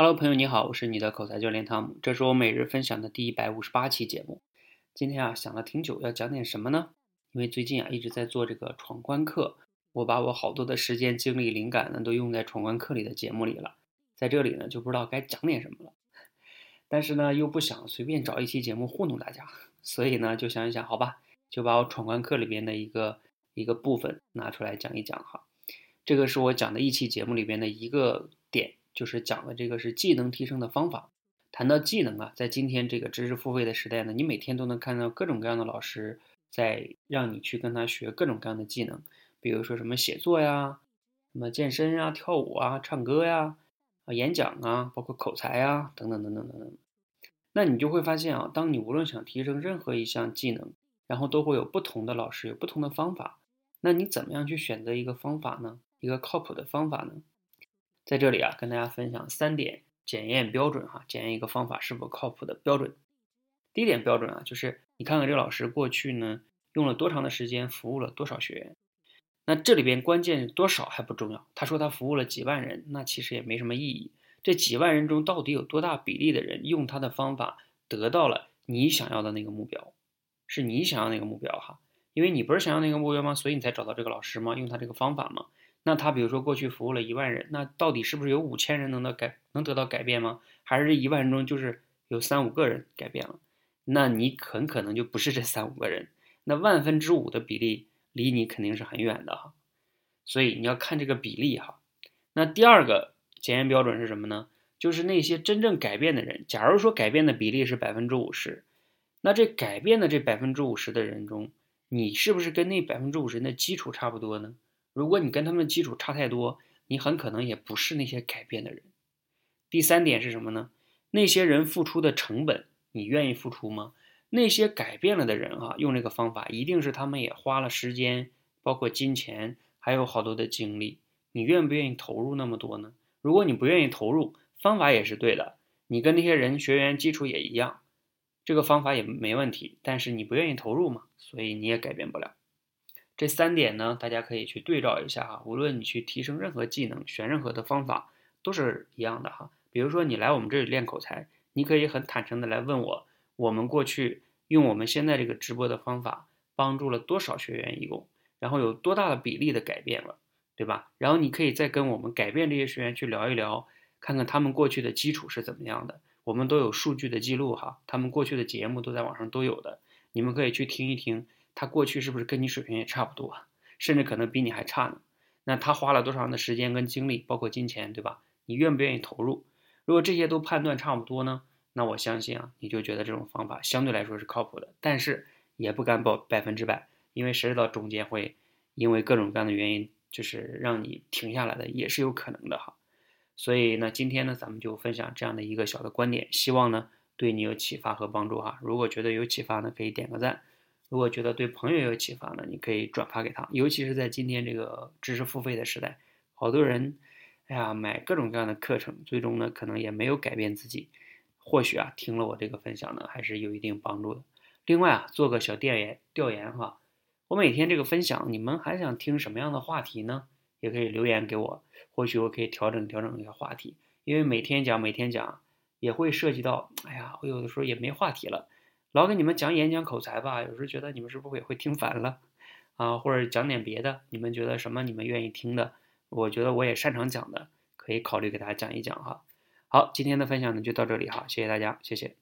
Hello，朋友你好，我是你的口才教练汤姆，这是我每日分享的第一百五十八期节目。今天啊想了挺久，要讲点什么呢？因为最近啊一直在做这个闯关课，我把我好多的时间、精力、灵感呢都用在闯关课里的节目里了，在这里呢就不知道该讲点什么了。但是呢又不想随便找一期节目糊弄大家，所以呢就想一想，好吧，就把我闯关课里边的一个一个部分拿出来讲一讲哈。这个是我讲的一期节目里边的一个点。就是讲的这个是技能提升的方法。谈到技能啊，在今天这个知识付费的时代呢，你每天都能看到各种各样的老师在让你去跟他学各种各样的技能，比如说什么写作呀、什么健身呀、跳舞啊、唱歌呀、啊演讲啊，包括口才啊等等等等等等。那你就会发现啊，当你无论想提升任何一项技能，然后都会有不同的老师有不同的方法。那你怎么样去选择一个方法呢？一个靠谱的方法呢？在这里啊，跟大家分享三点检验标准哈，检验一个方法是否靠谱的标准。第一点标准啊，就是你看看这个老师过去呢用了多长的时间，服务了多少学员。那这里边关键多少还不重要，他说他服务了几万人，那其实也没什么意义。这几万人中到底有多大比例的人用他的方法得到了你想要的那个目标？是你想要那个目标哈，因为你不是想要那个目标吗？所以你才找到这个老师吗？用他这个方法吗？那他比如说过去服务了一万人，那到底是不是有五千人能得改能得到改变吗？还是这一万人中就是有三五个人改变了？那你很可能就不是这三五个人，那万分之五的比例离你肯定是很远的哈。所以你要看这个比例哈。那第二个检验标准是什么呢？就是那些真正改变的人，假如说改变的比例是百分之五十，那这改变的这百分之五十的人中，你是不是跟那百分之五十人的基础差不多呢？如果你跟他们基础差太多，你很可能也不是那些改变的人。第三点是什么呢？那些人付出的成本，你愿意付出吗？那些改变了的人啊，用这个方法，一定是他们也花了时间，包括金钱，还有好多的精力。你愿不愿意投入那么多呢？如果你不愿意投入，方法也是对的，你跟那些人学员基础也一样，这个方法也没问题。但是你不愿意投入嘛，所以你也改变不了。这三点呢，大家可以去对照一下哈。无论你去提升任何技能，选任何的方法，都是一样的哈。比如说你来我们这里练口才，你可以很坦诚的来问我，我们过去用我们现在这个直播的方法，帮助了多少学员一共，然后有多大的比例的改变了，对吧？然后你可以再跟我们改变这些学员去聊一聊，看看他们过去的基础是怎么样的。我们都有数据的记录哈，他们过去的节目都在网上都有的，你们可以去听一听。他过去是不是跟你水平也差不多，甚至可能比你还差呢？那他花了多长的时间跟精力，包括金钱，对吧？你愿不愿意投入？如果这些都判断差不多呢？那我相信啊，你就觉得这种方法相对来说是靠谱的。但是也不敢保百分之百，因为谁知道中间会因为各种各样的原因，就是让你停下来的，也是有可能的哈。所以呢，今天呢，咱们就分享这样的一个小的观点，希望呢对你有启发和帮助哈。如果觉得有启发呢，可以点个赞。如果觉得对朋友有启发呢，你可以转发给他。尤其是在今天这个知识付费的时代，好多人，哎呀，买各种各样的课程，最终呢，可能也没有改变自己。或许啊，听了我这个分享呢，还是有一定帮助的。另外啊，做个小调研调研哈，我每天这个分享，你们还想听什么样的话题呢？也可以留言给我，或许我可以调整调整一下话题。因为每天讲每天讲，也会涉及到，哎呀，我有的时候也没话题了。老给你们讲演讲口才吧，有时候觉得你们是不是也会听烦了啊？或者讲点别的，你们觉得什么你们愿意听的？我觉得我也擅长讲的，可以考虑给大家讲一讲哈。好，今天的分享呢就到这里哈，谢谢大家，谢谢。